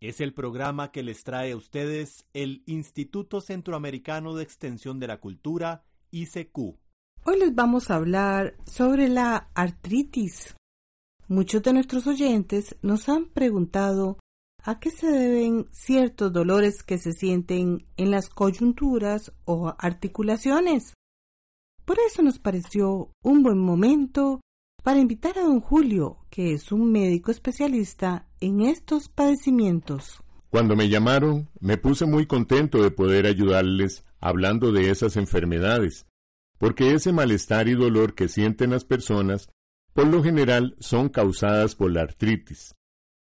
Es el programa que les trae a ustedes el Instituto Centroamericano de Extensión de la Cultura, ICQ. Hoy les vamos a hablar sobre la artritis. Muchos de nuestros oyentes nos han preguntado a qué se deben ciertos dolores que se sienten en las coyunturas o articulaciones. Por eso nos pareció un buen momento para invitar a don Julio, que es un médico especialista en estos padecimientos. Cuando me llamaron, me puse muy contento de poder ayudarles hablando de esas enfermedades, porque ese malestar y dolor que sienten las personas, por lo general, son causadas por la artritis.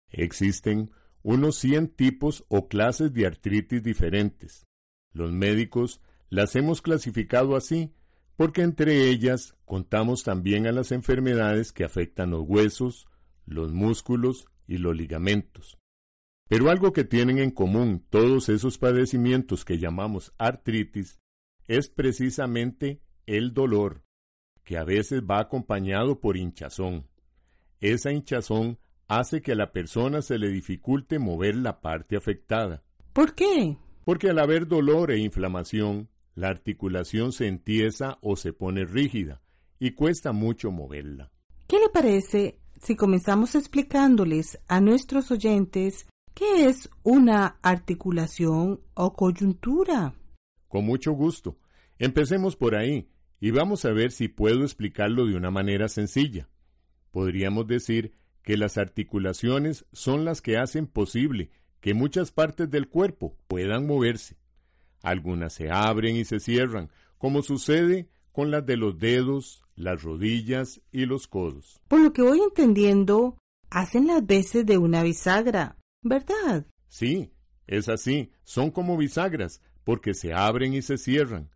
Existen unos 100 tipos o clases de artritis diferentes. Los médicos las hemos clasificado así porque entre ellas contamos también a las enfermedades que afectan los huesos, los músculos y los ligamentos. Pero algo que tienen en común todos esos padecimientos que llamamos artritis es precisamente el dolor, que a veces va acompañado por hinchazón. Esa hinchazón hace que a la persona se le dificulte mover la parte afectada. ¿Por qué? Porque al haber dolor e inflamación, la articulación se entiesa o se pone rígida y cuesta mucho moverla. ¿Qué le parece si comenzamos explicándoles a nuestros oyentes qué es una articulación o coyuntura? Con mucho gusto. Empecemos por ahí y vamos a ver si puedo explicarlo de una manera sencilla. Podríamos decir que las articulaciones son las que hacen posible que muchas partes del cuerpo puedan moverse. Algunas se abren y se cierran, como sucede con las de los dedos, las rodillas y los codos. Por lo que voy entendiendo, hacen las veces de una bisagra, ¿verdad? Sí, es así, son como bisagras, porque se abren y se cierran.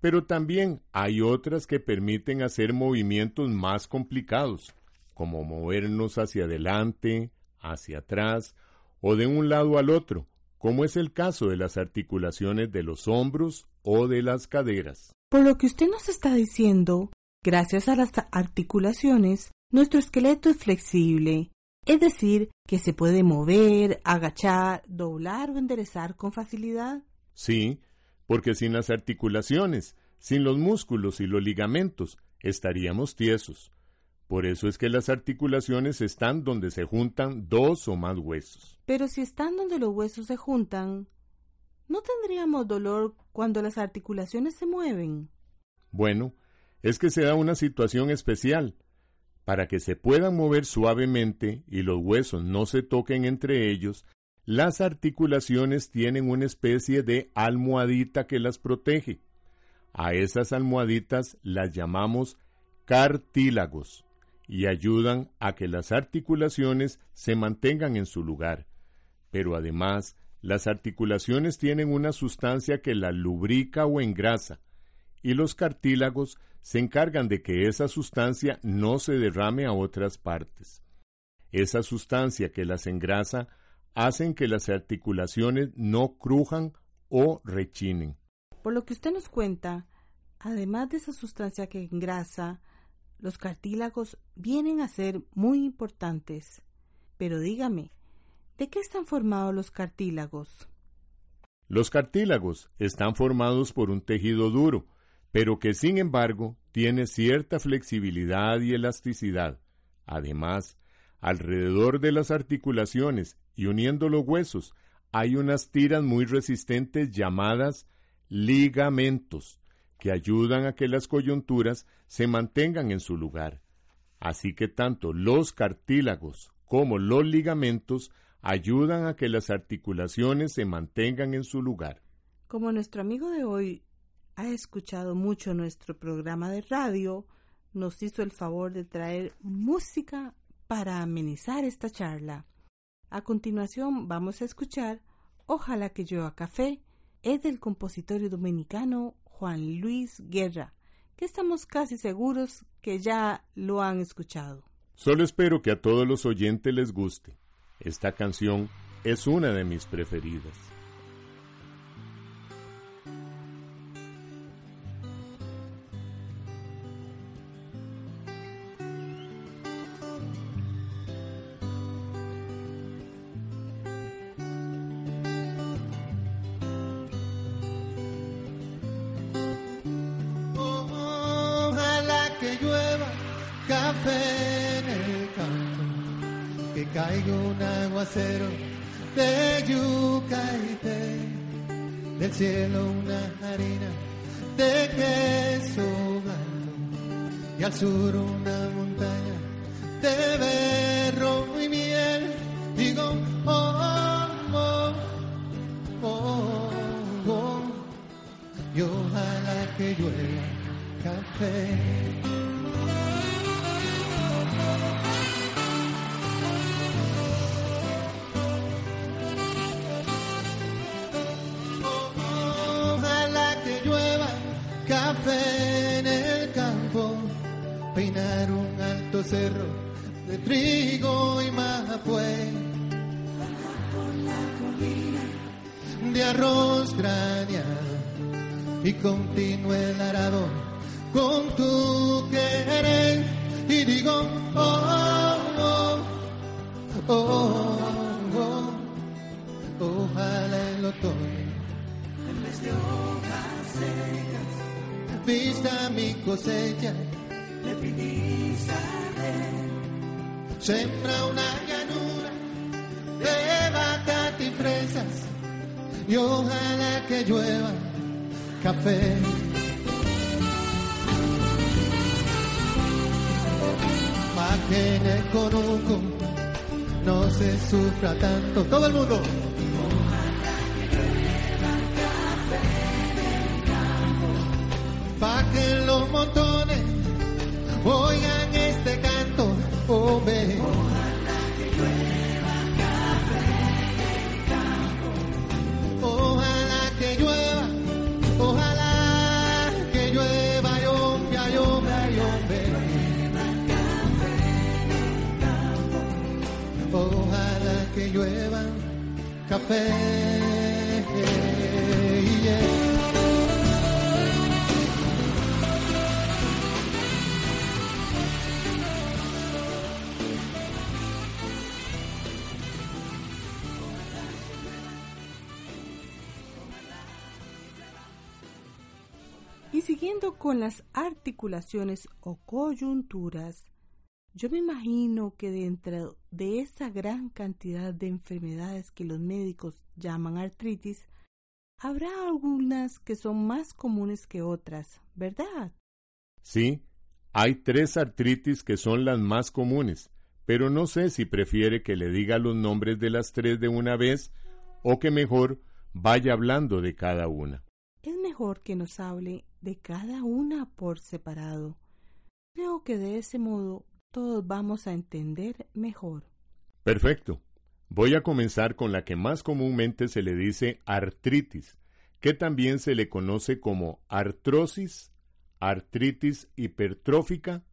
Pero también hay otras que permiten hacer movimientos más complicados, como movernos hacia adelante, hacia atrás o de un lado al otro, como es el caso de las articulaciones de los hombros o de las caderas. Por lo que usted nos está diciendo, gracias a las articulaciones, nuestro esqueleto es flexible, es decir, que se puede mover, agachar, doblar o enderezar con facilidad. Sí, porque sin las articulaciones, sin los músculos y los ligamentos, estaríamos tiesos. Por eso es que las articulaciones están donde se juntan dos o más huesos. Pero si están donde los huesos se juntan, ¿no tendríamos dolor cuando las articulaciones se mueven? Bueno, es que se da una situación especial. Para que se puedan mover suavemente y los huesos no se toquen entre ellos, las articulaciones tienen una especie de almohadita que las protege. A esas almohaditas las llamamos cartílagos y ayudan a que las articulaciones se mantengan en su lugar. Pero además, las articulaciones tienen una sustancia que las lubrica o engrasa, y los cartílagos se encargan de que esa sustancia no se derrame a otras partes. Esa sustancia que las engrasa hacen que las articulaciones no crujan o rechinen. Por lo que usted nos cuenta, además de esa sustancia que engrasa, los cartílagos vienen a ser muy importantes. Pero dígame, ¿de qué están formados los cartílagos? Los cartílagos están formados por un tejido duro, pero que sin embargo tiene cierta flexibilidad y elasticidad. Además, alrededor de las articulaciones y uniendo los huesos hay unas tiras muy resistentes llamadas ligamentos, que ayudan a que las coyunturas se mantengan en su lugar. Así que tanto los cartílagos como los ligamentos ayudan a que las articulaciones se mantengan en su lugar. Como nuestro amigo de hoy ha escuchado mucho nuestro programa de radio, nos hizo el favor de traer música para amenizar esta charla. A continuación vamos a escuchar Ojalá que llueva café es del compositor dominicano Juan Luis Guerra, que estamos casi seguros que ya lo han escuchado. Solo espero que a todos los oyentes les guste. Esta canción es una de mis preferidas. Caiga un aguacero de yuca y té, del cielo una harina de queso blanco y al sur una cerro de trigo y mapué. De arroz graneado y continúe el arado con tu querer y digo oh oh oh oh, oh ojalá el otoño en vez de hojas secas vista mi cosecha, le. Sembra una llanura de batata y fresas y ojalá que llueva café. Pa' que en el conuco no se sufra tanto. Todo el mundo. pa' que los montones canto, Ojalá que llueva café en el campo. Ojalá que llueva, ojalá que llueva, en el campo. Ojalá que llueva café. Siguiendo con las articulaciones o coyunturas, yo me imagino que dentro de esa gran cantidad de enfermedades que los médicos llaman artritis, habrá algunas que son más comunes que otras, ¿verdad? Sí, hay tres artritis que son las más comunes, pero no sé si prefiere que le diga los nombres de las tres de una vez o que mejor vaya hablando de cada una. Es mejor que nos hable de cada una por separado. Creo que de ese modo todos vamos a entender mejor. Perfecto. Voy a comenzar con la que más comúnmente se le dice artritis, que también se le conoce como artrosis, artritis hipertrófica,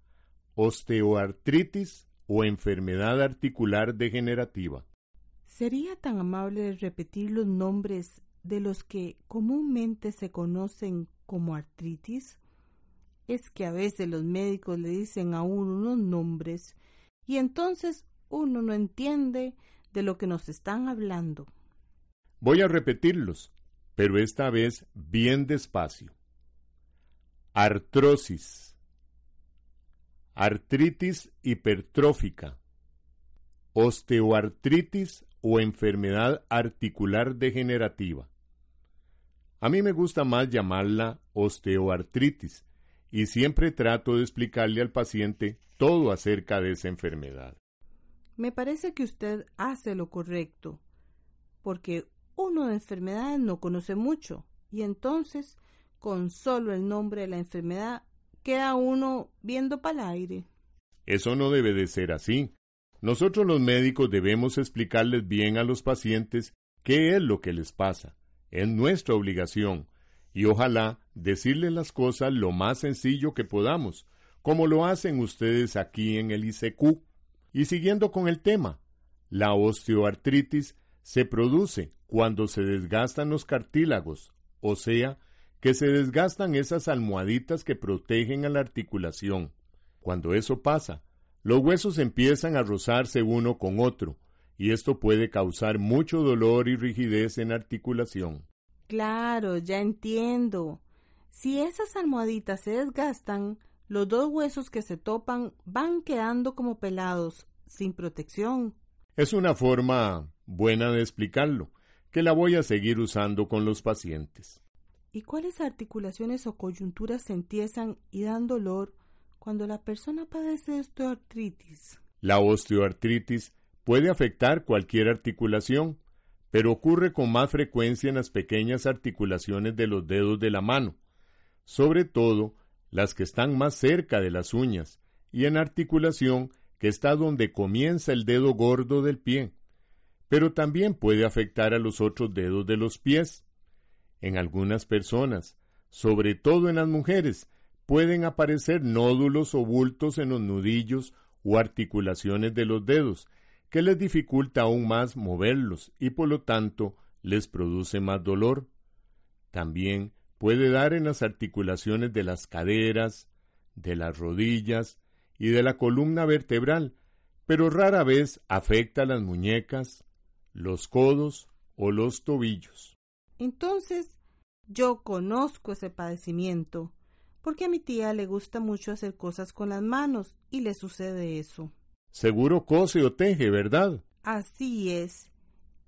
osteoartritis o enfermedad articular degenerativa. ¿Sería tan amable repetir los nombres de los que comúnmente se conocen como artritis es que a veces los médicos le dicen a uno unos nombres y entonces uno no entiende de lo que nos están hablando. Voy a repetirlos, pero esta vez bien despacio. Artrosis, artritis hipertrófica, osteoartritis o enfermedad articular degenerativa. A mí me gusta más llamarla osteoartritis y siempre trato de explicarle al paciente todo acerca de esa enfermedad. Me parece que usted hace lo correcto, porque uno de enfermedades no conoce mucho y entonces con solo el nombre de la enfermedad queda uno viendo para el aire. Eso no debe de ser así. Nosotros los médicos debemos explicarles bien a los pacientes qué es lo que les pasa. Es nuestra obligación. Y ojalá decirles las cosas lo más sencillo que podamos, como lo hacen ustedes aquí en el ICQ. Y siguiendo con el tema, la osteoartritis se produce cuando se desgastan los cartílagos, o sea, que se desgastan esas almohaditas que protegen a la articulación. Cuando eso pasa, los huesos empiezan a rozarse uno con otro, y esto puede causar mucho dolor y rigidez en articulación. Claro, ya entiendo. Si esas almohaditas se desgastan, los dos huesos que se topan van quedando como pelados, sin protección. Es una forma buena de explicarlo, que la voy a seguir usando con los pacientes. ¿Y cuáles articulaciones o coyunturas se entiesan y dan dolor cuando la persona padece osteoartritis? La osteoartritis puede afectar cualquier articulación, pero ocurre con más frecuencia en las pequeñas articulaciones de los dedos de la mano, sobre todo las que están más cerca de las uñas, y en articulación que está donde comienza el dedo gordo del pie, pero también puede afectar a los otros dedos de los pies. En algunas personas, sobre todo en las mujeres, pueden aparecer nódulos o bultos en los nudillos o articulaciones de los dedos, que les dificulta aún más moverlos y por lo tanto les produce más dolor. También puede dar en las articulaciones de las caderas, de las rodillas y de la columna vertebral, pero rara vez afecta las muñecas, los codos o los tobillos. Entonces, yo conozco ese padecimiento, porque a mi tía le gusta mucho hacer cosas con las manos y le sucede eso. Seguro cose o teje, ¿verdad? Así es.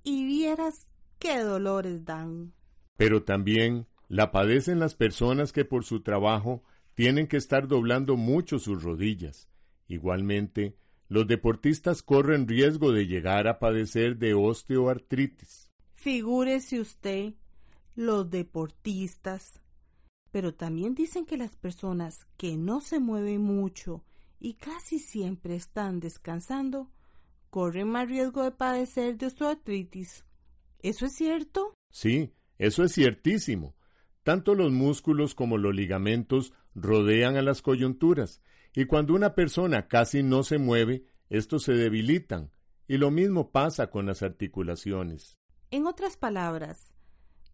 Y vieras qué dolores dan. Pero también la padecen las personas que por su trabajo tienen que estar doblando mucho sus rodillas. Igualmente, los deportistas corren riesgo de llegar a padecer de osteoartritis. Figúrese usted, los deportistas. Pero también dicen que las personas que no se mueven mucho y casi siempre están descansando corren más riesgo de padecer de osteoartritis. ¿Eso es cierto? Sí, eso es ciertísimo. Tanto los músculos como los ligamentos rodean a las coyunturas y cuando una persona casi no se mueve, estos se debilitan, y lo mismo pasa con las articulaciones. En otras palabras,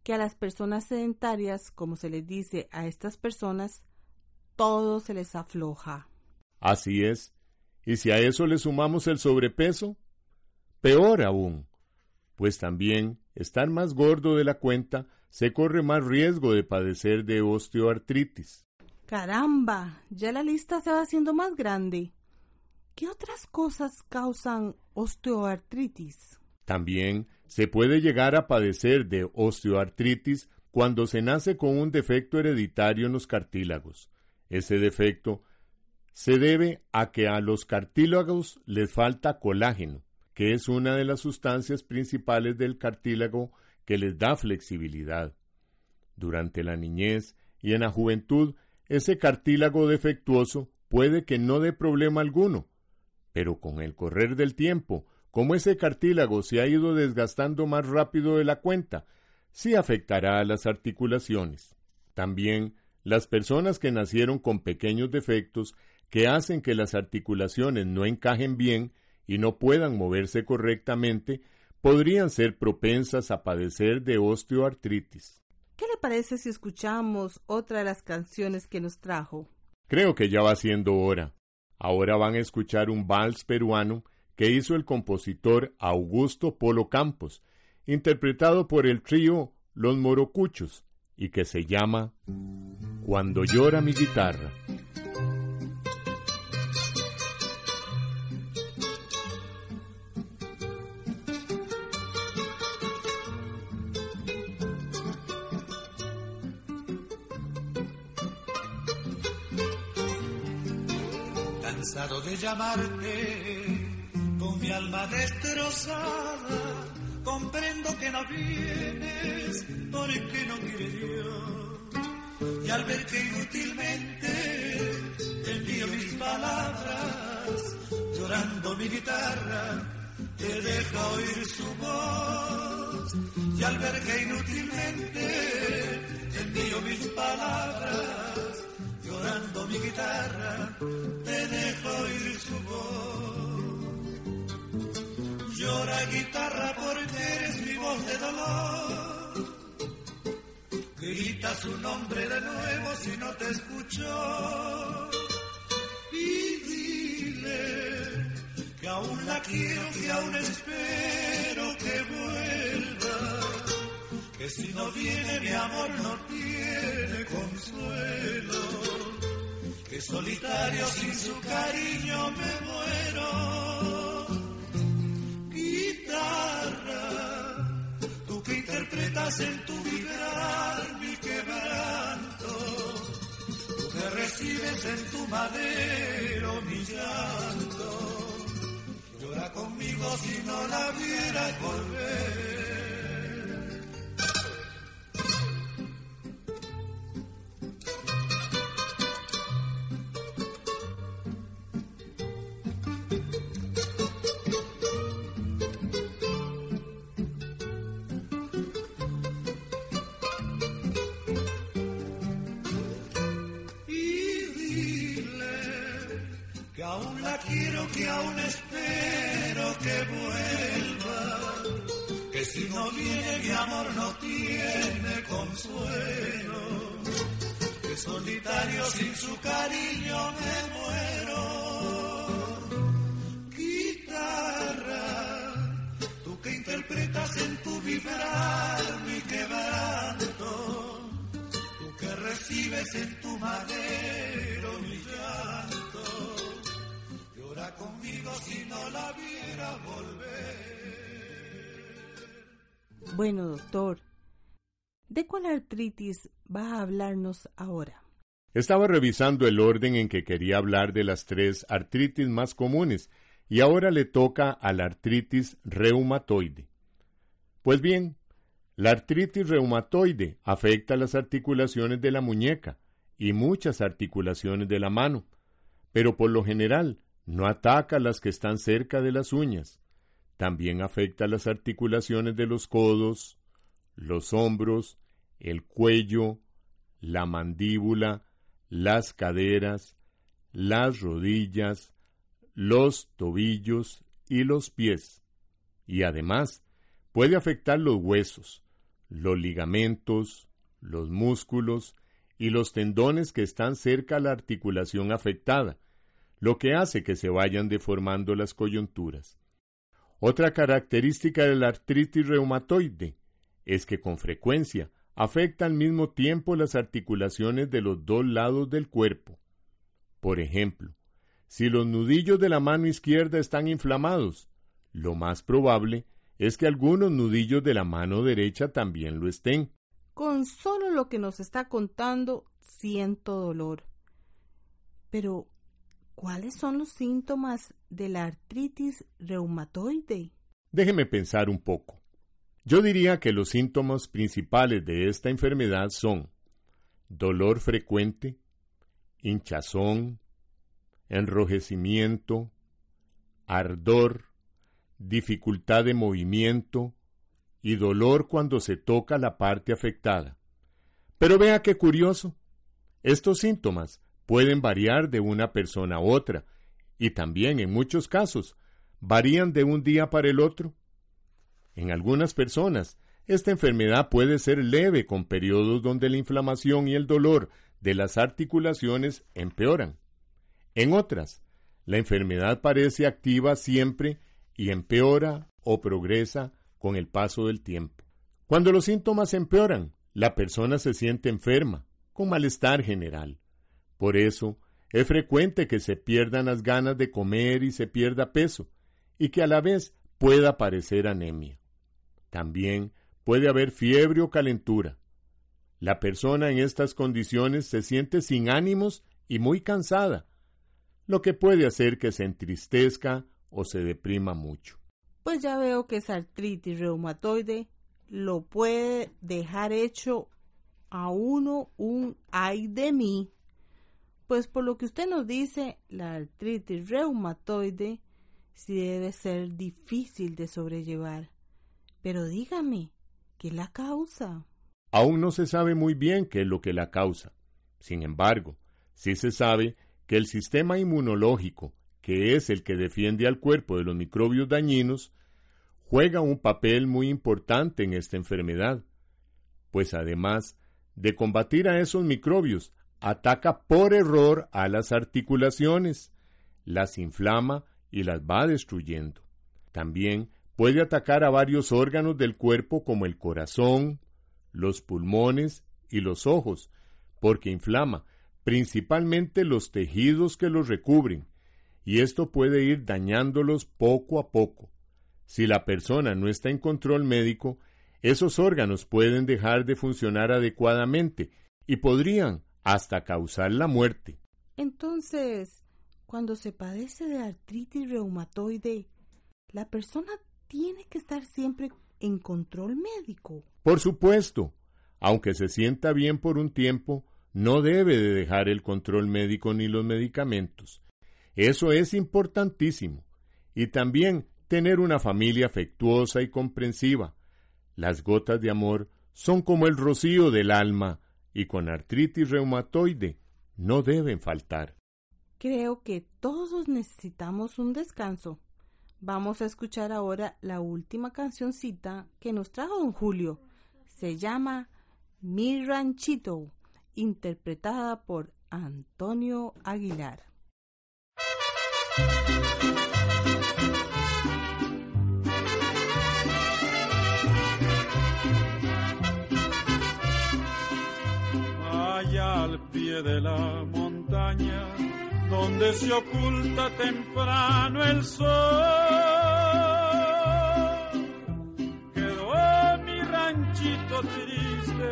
que a las personas sedentarias, como se les dice a estas personas, todo se les afloja. Así es. Y si a eso le sumamos el sobrepeso, peor aún, pues también estar más gordo de la cuenta se corre más riesgo de padecer de osteoartritis. Caramba, ya la lista se va haciendo más grande. ¿Qué otras cosas causan osteoartritis? También se puede llegar a padecer de osteoartritis cuando se nace con un defecto hereditario en los cartílagos. Ese defecto se debe a que a los cartílagos les falta colágeno, que es una de las sustancias principales del cartílago que les da flexibilidad. Durante la niñez y en la juventud ese cartílago defectuoso puede que no dé problema alguno, pero con el correr del tiempo, como ese cartílago se ha ido desgastando más rápido de la cuenta, sí afectará a las articulaciones. También las personas que nacieron con pequeños defectos que hacen que las articulaciones no encajen bien y no puedan moverse correctamente, podrían ser propensas a padecer de osteoartritis. ¿Qué le parece si escuchamos otra de las canciones que nos trajo? Creo que ya va siendo hora. Ahora van a escuchar un vals peruano que hizo el compositor Augusto Polo Campos, interpretado por el trío Los Morocuchos, y que se llama Cuando llora mi guitarra. Cansado de llamarte con mi alma destrozada. Comprendo que no vienes porque no quiere Dios. Y al ver que inútilmente envío mis palabras, llorando mi guitarra, te deja oír su voz y al ver que inútilmente envío mis palabras, llorando mi guitarra, Grita su nombre de nuevo si no te escucho. Y dile que aún la quiero, que aún espero que vuelva. Que si no viene mi amor no tiene consuelo. Que solitario sin su cariño me muero. En tu vibrar mi quebranto. Tú que recibes en tu madero mi llanto. Llora conmigo si no la vieras volver. Que aún espero que vuelva, que si no viene mi amor no tiene consuelo, que solitario sin su cariño me muero. Guitarra, tú que interpretas en tu vibrar mi quebranto, tú que recibes en tu madero conmigo si no la viera volver. Bueno, doctor, ¿de cuál artritis va a hablarnos ahora? Estaba revisando el orden en que quería hablar de las tres artritis más comunes y ahora le toca a la artritis reumatoide. Pues bien, la artritis reumatoide afecta las articulaciones de la muñeca y muchas articulaciones de la mano, pero por lo general no ataca las que están cerca de las uñas. También afecta las articulaciones de los codos, los hombros, el cuello, la mandíbula, las caderas, las rodillas, los tobillos y los pies. Y además puede afectar los huesos, los ligamentos, los músculos y los tendones que están cerca a la articulación afectada, lo que hace que se vayan deformando las coyunturas. Otra característica de la artritis reumatoide es que con frecuencia afecta al mismo tiempo las articulaciones de los dos lados del cuerpo. Por ejemplo, si los nudillos de la mano izquierda están inflamados, lo más probable es que algunos nudillos de la mano derecha también lo estén. Con solo lo que nos está contando, siento dolor. Pero, ¿cuáles son los síntomas de la artritis reumatoide? Déjeme pensar un poco. Yo diría que los síntomas principales de esta enfermedad son dolor frecuente, hinchazón, enrojecimiento, ardor, dificultad de movimiento y dolor cuando se toca la parte afectada. Pero vea qué curioso. Estos síntomas pueden variar de una persona a otra y también en muchos casos varían de un día para el otro. En algunas personas, esta enfermedad puede ser leve con periodos donde la inflamación y el dolor de las articulaciones empeoran. En otras, la enfermedad parece activa siempre y empeora o progresa con el paso del tiempo. Cuando los síntomas empeoran, la persona se siente enferma, con malestar general. Por eso, es frecuente que se pierdan las ganas de comer y se pierda peso, y que a la vez pueda aparecer anemia. También puede haber fiebre o calentura. La persona en estas condiciones se siente sin ánimos y muy cansada, lo que puede hacer que se entristezca o se deprima mucho. Pues ya veo que esa artritis reumatoide lo puede dejar hecho a uno un ay de mí. Pues por lo que usted nos dice, la artritis reumatoide sí debe ser difícil de sobrellevar. Pero dígame, ¿Qué la causa? Aún no se sabe muy bien qué es lo que la causa. Sin embargo, sí se sabe que el sistema inmunológico, que es el que defiende al cuerpo de los microbios dañinos, juega un papel muy importante en esta enfermedad, pues además de combatir a esos microbios, ataca por error a las articulaciones, las inflama y las va destruyendo. También puede atacar a varios órganos del cuerpo como el corazón, los pulmones y los ojos, porque inflama principalmente los tejidos que los recubren, y esto puede ir dañándolos poco a poco. Si la persona no está en control médico, esos órganos pueden dejar de funcionar adecuadamente y podrían hasta causar la muerte. Entonces, cuando se padece de artritis reumatoide, la persona tiene que estar siempre en control médico. Por supuesto, aunque se sienta bien por un tiempo, no debe de dejar el control médico ni los medicamentos. Eso es importantísimo. Y también tener una familia afectuosa y comprensiva. Las gotas de amor son como el rocío del alma y con artritis reumatoide no deben faltar. Creo que todos necesitamos un descanso. Vamos a escuchar ahora la última cancioncita que nos trajo don Julio. Se llama Mi Ranchito, interpretada por Antonio Aguilar. Al pie de la montaña, donde se oculta temprano el sol, quedó mi ranchito triste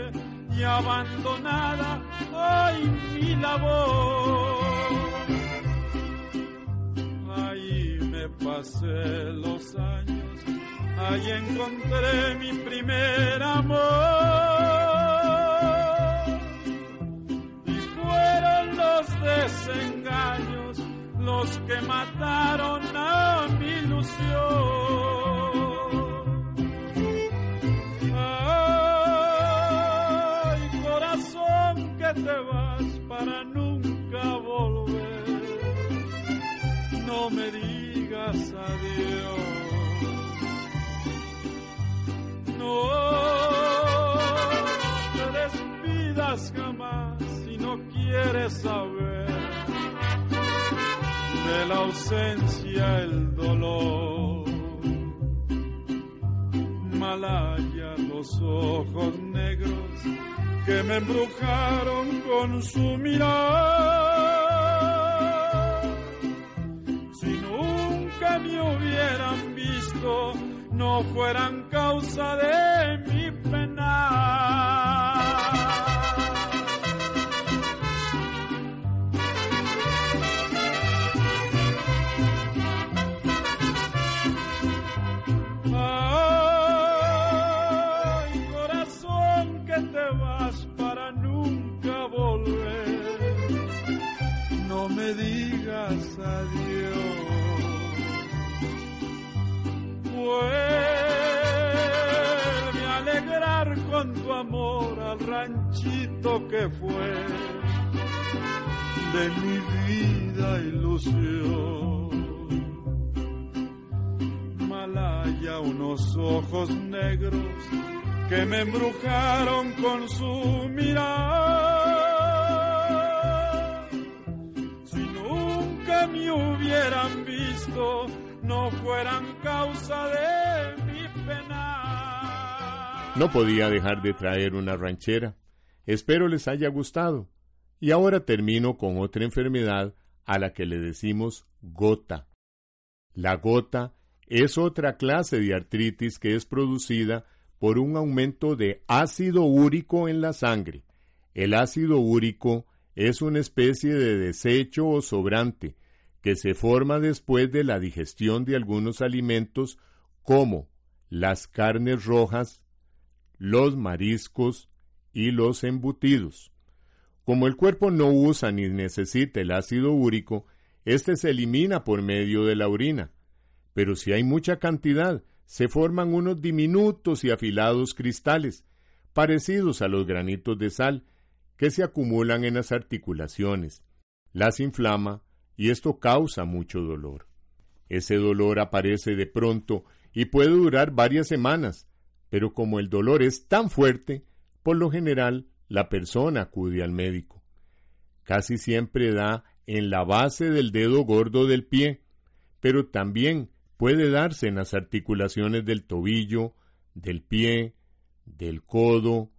y abandonada, ay mi labor. Ahí me pasé los años, ahí encontré mi primer amor. Los desengaños los que mataron a mi ilusión. Ay, corazón que te vas para nunca volver. No me digas adiós. No te despidas jamás si no quieres saber ausencia el dolor. Malaya los ojos negros que me embrujaron con su mirar. Si nunca me hubieran visto, no fueran causa de mi pena. Amor al ranchito que fue de mi vida ilusión. Malaya unos ojos negros que me embrujaron con su mirar. Si nunca me hubieran visto, no fueran causa de. No podía dejar de traer una ranchera. Espero les haya gustado. Y ahora termino con otra enfermedad a la que le decimos gota. La gota es otra clase de artritis que es producida por un aumento de ácido úrico en la sangre. El ácido úrico es una especie de desecho o sobrante que se forma después de la digestión de algunos alimentos como las carnes rojas, los mariscos y los embutidos. Como el cuerpo no usa ni necesita el ácido úrico, éste se elimina por medio de la orina. Pero si hay mucha cantidad, se forman unos diminutos y afilados cristales, parecidos a los granitos de sal, que se acumulan en las articulaciones. Las inflama y esto causa mucho dolor. Ese dolor aparece de pronto y puede durar varias semanas, pero como el dolor es tan fuerte, por lo general la persona acude al médico. Casi siempre da en la base del dedo gordo del pie, pero también puede darse en las articulaciones del tobillo, del pie, del codo,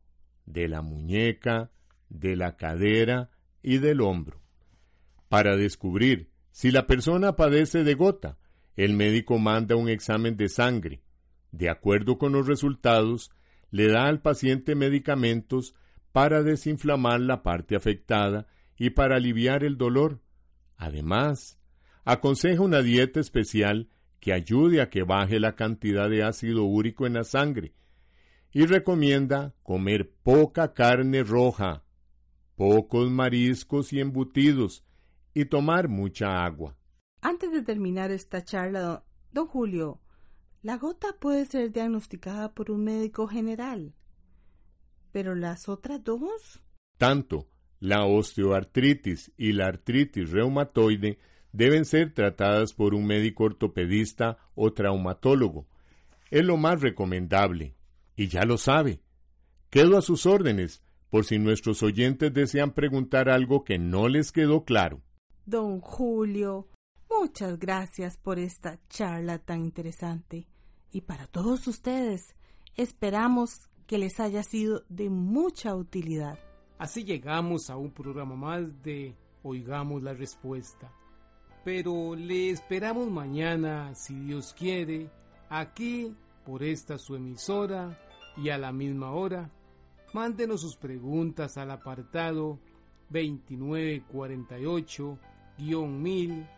de la muñeca, de la cadera y del hombro. Para descubrir si la persona padece de gota, el médico manda un examen de sangre. De acuerdo con los resultados, le da al paciente medicamentos para desinflamar la parte afectada y para aliviar el dolor. Además, aconseja una dieta especial que ayude a que baje la cantidad de ácido úrico en la sangre y recomienda comer poca carne roja, pocos mariscos y embutidos y tomar mucha agua. Antes de terminar esta charla, don Julio, la gota puede ser diagnosticada por un médico general, pero las otras dos... Tanto la osteoartritis y la artritis reumatoide deben ser tratadas por un médico ortopedista o traumatólogo. Es lo más recomendable. Y ya lo sabe. Quedo a sus órdenes por si nuestros oyentes desean preguntar algo que no les quedó claro. Don Julio, muchas gracias por esta charla tan interesante. Y para todos ustedes, esperamos que les haya sido de mucha utilidad. Así llegamos a un programa más de Oigamos la Respuesta pero le esperamos mañana, si Dios quiere, aquí por esta su emisora y a la misma hora. Mándenos sus preguntas al apartado 2948-1000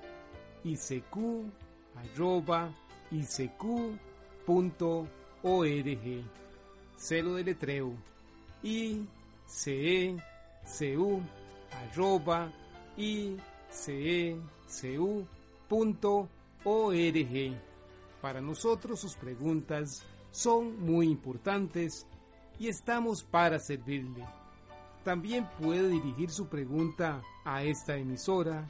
arroba Celo de letreo i c e. Para nosotros sus preguntas son muy importantes y estamos para servirle. También puede dirigir su pregunta a esta emisora